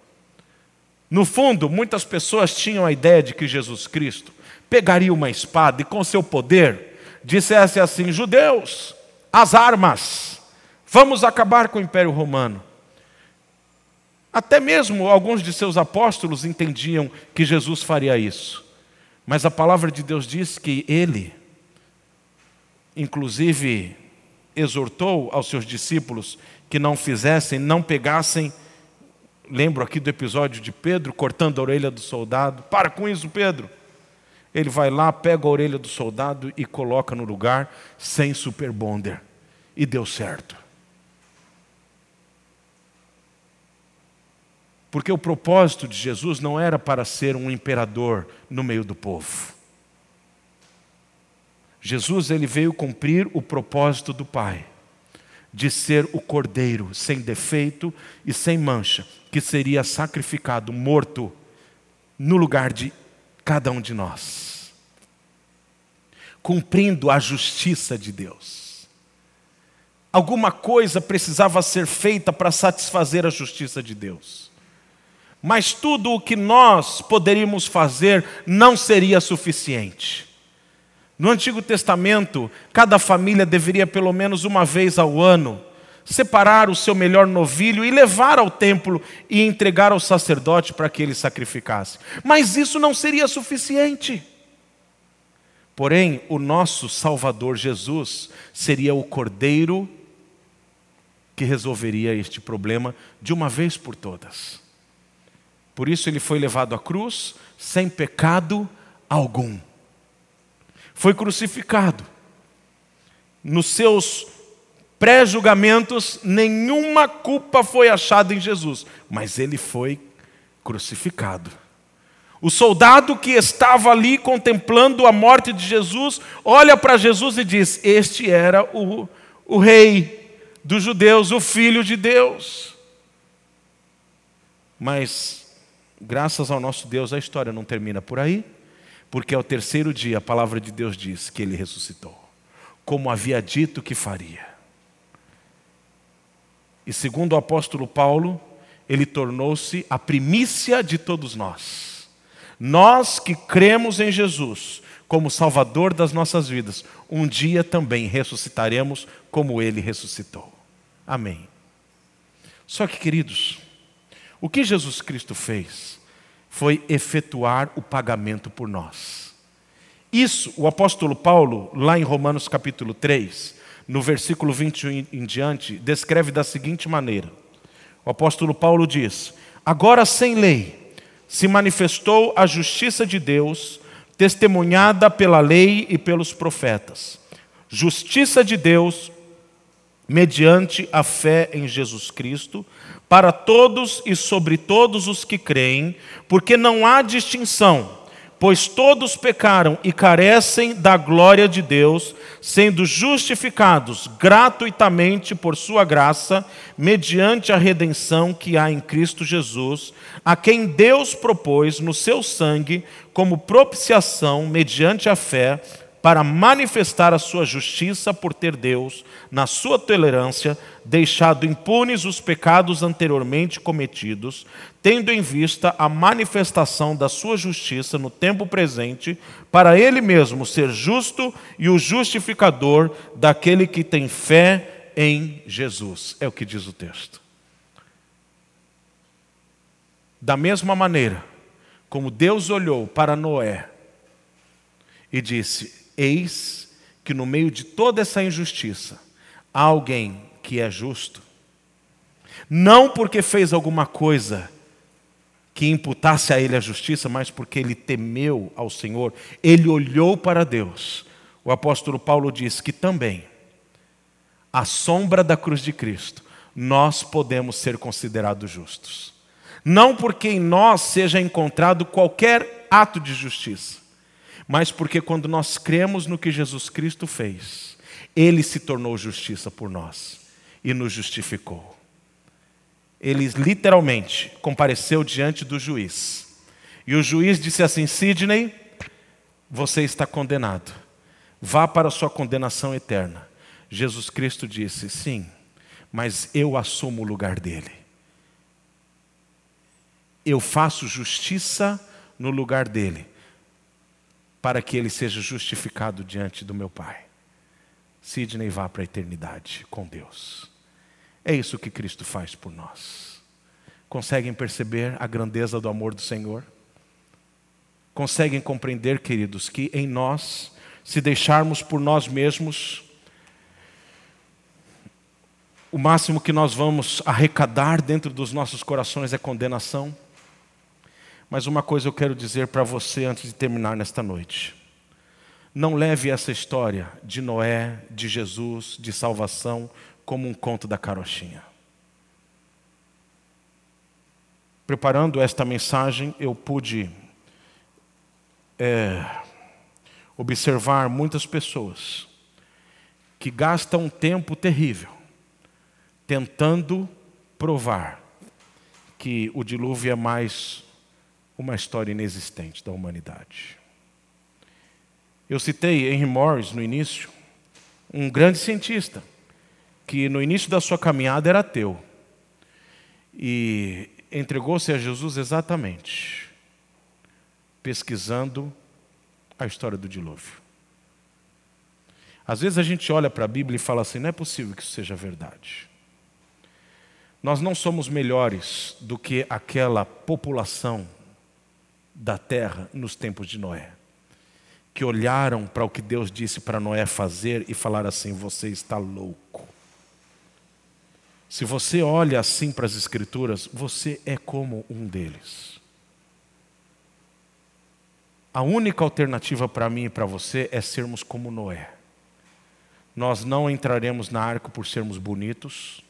No fundo, muitas pessoas tinham a ideia de que Jesus Cristo pegaria uma espada e, com seu poder, dissesse assim: Judeus, as armas, vamos acabar com o Império Romano. Até mesmo alguns de seus apóstolos entendiam que Jesus faria isso. Mas a palavra de Deus diz que ele, inclusive, exortou aos seus discípulos que não fizessem, não pegassem. Lembro aqui do episódio de Pedro cortando a orelha do soldado. Para com isso, Pedro. Ele vai lá, pega a orelha do soldado e coloca no lugar sem super bonder. E deu certo. Porque o propósito de Jesus não era para ser um imperador no meio do povo. Jesus ele veio cumprir o propósito do Pai, de ser o cordeiro sem defeito e sem mancha, que seria sacrificado, morto no lugar de cada um de nós, cumprindo a justiça de Deus. Alguma coisa precisava ser feita para satisfazer a justiça de Deus. Mas tudo o que nós poderíamos fazer não seria suficiente. No Antigo Testamento, cada família deveria, pelo menos uma vez ao ano, separar o seu melhor novilho e levar ao templo e entregar ao sacerdote para que ele sacrificasse. Mas isso não seria suficiente. Porém, o nosso Salvador Jesus seria o cordeiro que resolveria este problema de uma vez por todas. Por isso ele foi levado à cruz sem pecado algum. Foi crucificado. Nos seus pré-julgamentos, nenhuma culpa foi achada em Jesus, mas ele foi crucificado. O soldado que estava ali contemplando a morte de Jesus, olha para Jesus e diz: Este era o, o rei dos judeus, o filho de Deus. Mas graças ao nosso Deus, a história não termina por aí, porque ao terceiro dia a palavra de Deus diz que ele ressuscitou, como havia dito que faria. E segundo o apóstolo Paulo, ele tornou-se a primícia de todos nós. Nós que cremos em Jesus como Salvador das nossas vidas, um dia também ressuscitaremos como ele ressuscitou. Amém. Só que, queridos, o que Jesus Cristo fez foi efetuar o pagamento por nós. Isso, o apóstolo Paulo, lá em Romanos capítulo 3, no versículo 21 em diante, descreve da seguinte maneira: o apóstolo Paulo diz: Agora sem lei se manifestou a justiça de Deus, testemunhada pela lei e pelos profetas. Justiça de Deus mediante a fé em Jesus Cristo, para todos e sobre todos os que creem, porque não há distinção, pois todos pecaram e carecem da glória de Deus, sendo justificados gratuitamente por Sua graça, mediante a redenção que há em Cristo Jesus, a quem Deus propôs no seu sangue como propiciação mediante a fé para manifestar a sua justiça por ter Deus, na sua tolerância, deixado impunes os pecados anteriormente cometidos, tendo em vista a manifestação da sua justiça no tempo presente, para ele mesmo ser justo e o justificador daquele que tem fé em Jesus. É o que diz o texto. Da mesma maneira como Deus olhou para Noé e disse: Eis que no meio de toda essa injustiça há alguém que é justo. Não porque fez alguma coisa que imputasse a ele a justiça, mas porque ele temeu ao Senhor, ele olhou para Deus. O apóstolo Paulo diz que também, à sombra da cruz de Cristo, nós podemos ser considerados justos. Não porque em nós seja encontrado qualquer ato de justiça, mas porque quando nós cremos no que Jesus Cristo fez, Ele se tornou justiça por nós e nos justificou. Ele literalmente compareceu diante do juiz. E o juiz disse assim: Sidney, você está condenado. Vá para a sua condenação eterna. Jesus Cristo disse: Sim, mas eu assumo o lugar dele. Eu faço justiça no lugar dele, para que ele seja justificado diante do meu Pai. Sidney vá para a eternidade com Deus. É isso que Cristo faz por nós. Conseguem perceber a grandeza do amor do Senhor? Conseguem compreender, queridos, que em nós, se deixarmos por nós mesmos, o máximo que nós vamos arrecadar dentro dos nossos corações é condenação? Mas uma coisa eu quero dizer para você antes de terminar nesta noite. Não leve essa história de Noé, de Jesus, de salvação, como um conto da carochinha. Preparando esta mensagem, eu pude é, observar muitas pessoas que gastam um tempo terrível tentando provar que o dilúvio é mais uma história inexistente da humanidade. Eu citei Henry Morris no início, um grande cientista, que no início da sua caminhada era ateu. E entregou-se a Jesus exatamente pesquisando a história do dilúvio. Às vezes a gente olha para a Bíblia e fala assim: não é possível que isso seja verdade. Nós não somos melhores do que aquela população da terra nos tempos de Noé, que olharam para o que Deus disse para Noé fazer e falaram assim: Você está louco. Se você olha assim para as Escrituras, você é como um deles. A única alternativa para mim e para você é sermos como Noé. Nós não entraremos na arca por sermos bonitos,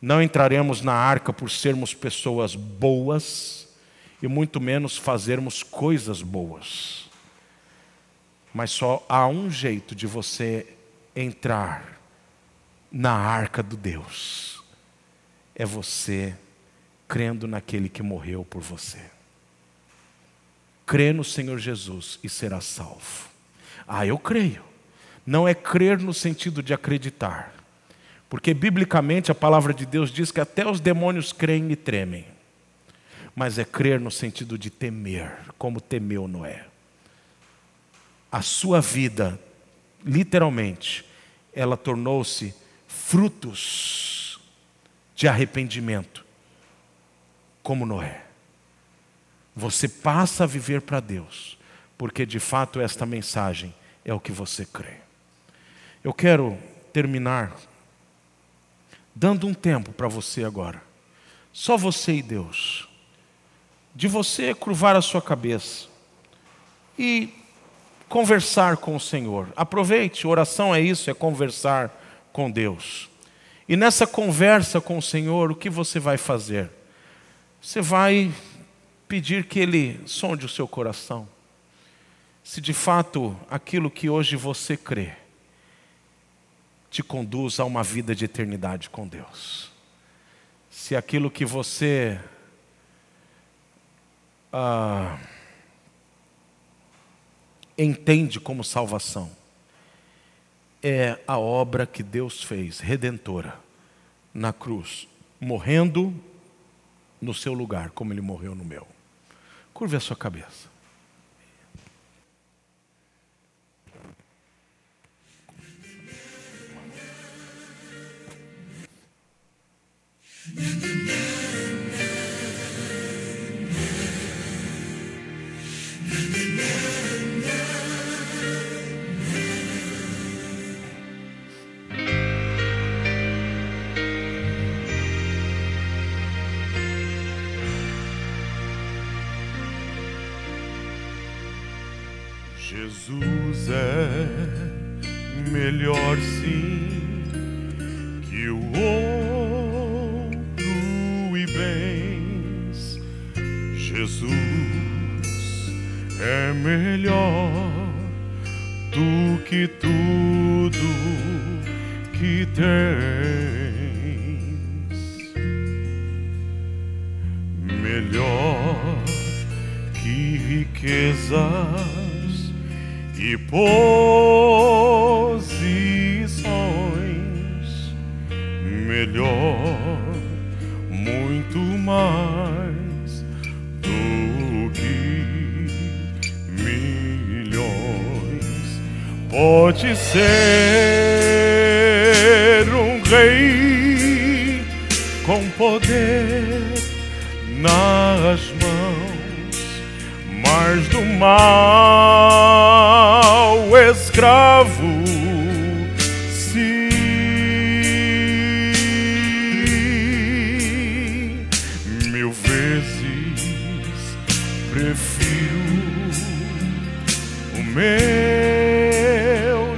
não entraremos na arca por sermos pessoas boas, e muito menos fazermos coisas boas. Mas só há um jeito de você entrar na arca do Deus. É você crendo naquele que morreu por você. Crê no Senhor Jesus e será salvo. Ah, eu creio. Não é crer no sentido de acreditar. Porque biblicamente a palavra de Deus diz que até os demônios creem e tremem mas é crer no sentido de temer, como temeu Noé. A sua vida, literalmente, ela tornou-se frutos de arrependimento, como Noé. Você passa a viver para Deus, porque de fato esta mensagem é o que você crê. Eu quero terminar dando um tempo para você agora. Só você e Deus de você curvar a sua cabeça e conversar com o Senhor. Aproveite, oração é isso, é conversar com Deus. E nessa conversa com o Senhor, o que você vai fazer? Você vai pedir que Ele sonde o seu coração. Se de fato aquilo que hoje você crê te conduz a uma vida de eternidade com Deus. Se aquilo que você ah, entende como salvação é a obra que Deus fez, redentora, na cruz, morrendo no seu lugar, como ele morreu no meu. Curve a sua cabeça. Jesus é melhor sim que o ouro e bens. Jesus é melhor do que tudo que tens. Melhor que riquezas e posições melhor, muito mais do que milhões. Pode ser um rei com poder nas mãos, mas do mal escravo. Sim, mil vezes prefiro o meu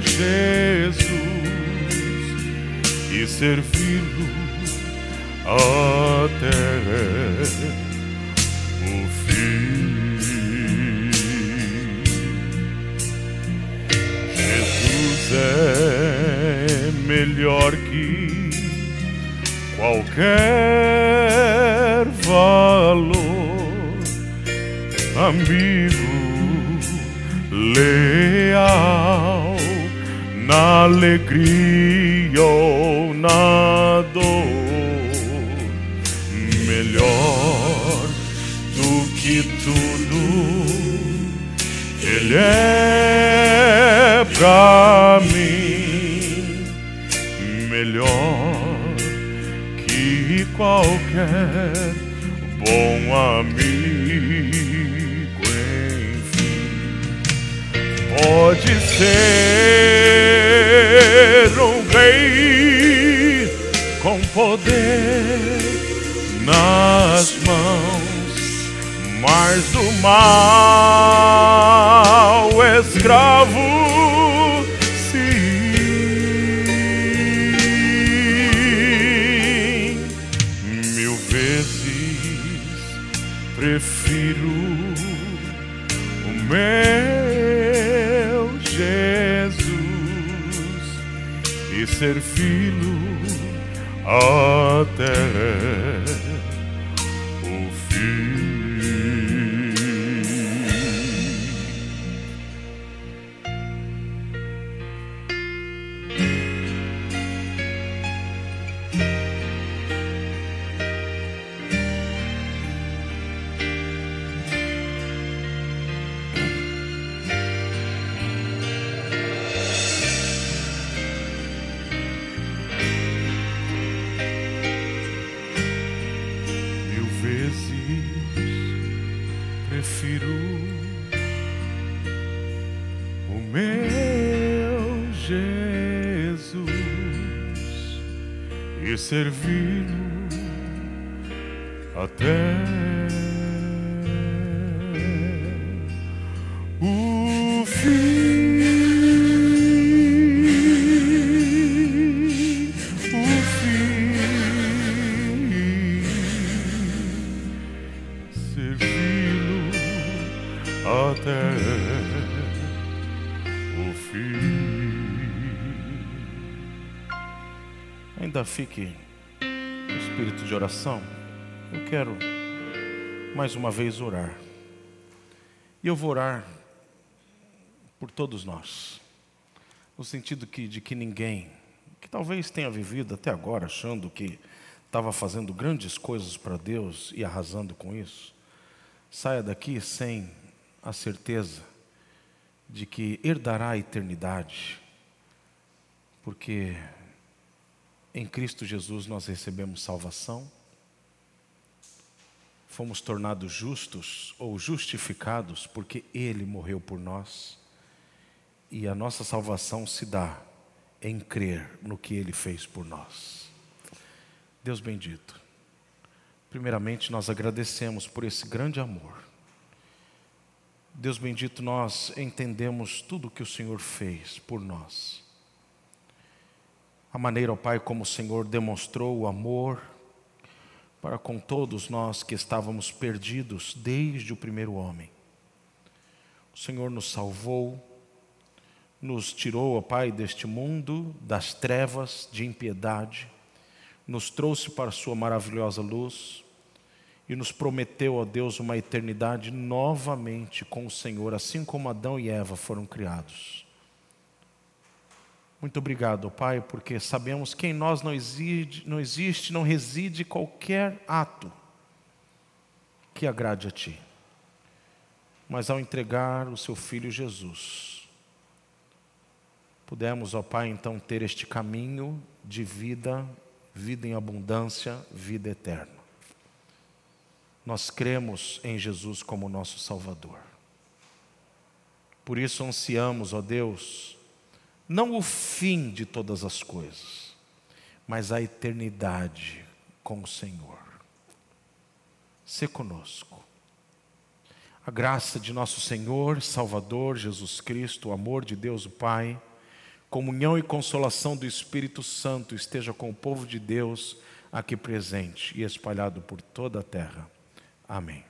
Jesus e servi-lo até é melhor que qualquer valor, amigo leal na alegria ou na dor, melhor do que tudo, Ele é bom amigo, enfim, pode ser um rei com poder nas mãos, mas do mal escravo you. Servi-lo até o fim. O fim. Servi-lo até o fim. Ainda fique de oração, eu quero mais uma vez orar. E eu vou orar por todos nós, no sentido que, de que ninguém, que talvez tenha vivido até agora achando que estava fazendo grandes coisas para Deus e arrasando com isso, saia daqui sem a certeza de que herdará a eternidade, porque em Cristo Jesus nós recebemos salvação, fomos tornados justos ou justificados porque Ele morreu por nós, e a nossa salvação se dá em crer no que Ele fez por nós. Deus bendito, primeiramente nós agradecemos por esse grande amor Deus bendito, nós entendemos tudo o que o Senhor fez por nós. A maneira, ó Pai, como o Senhor demonstrou o amor para com todos nós que estávamos perdidos desde o primeiro homem. O Senhor nos salvou, nos tirou, ó Pai, deste mundo, das trevas de impiedade, nos trouxe para a Sua maravilhosa luz e nos prometeu, ó Deus, uma eternidade novamente com o Senhor, assim como Adão e Eva foram criados. Muito obrigado, Pai, porque sabemos que em nós não existe, não existe, não reside qualquer ato que agrade a Ti. Mas ao entregar o Seu Filho Jesus, pudemos, ó Pai, então ter este caminho de vida, vida em abundância, vida eterna. Nós cremos em Jesus como nosso Salvador. Por isso ansiamos, ó Deus, não o fim de todas as coisas, mas a eternidade com o Senhor. Se conosco. A graça de nosso Senhor, Salvador Jesus Cristo, o amor de Deus o Pai, comunhão e consolação do Espírito Santo esteja com o povo de Deus aqui presente e espalhado por toda a terra. Amém.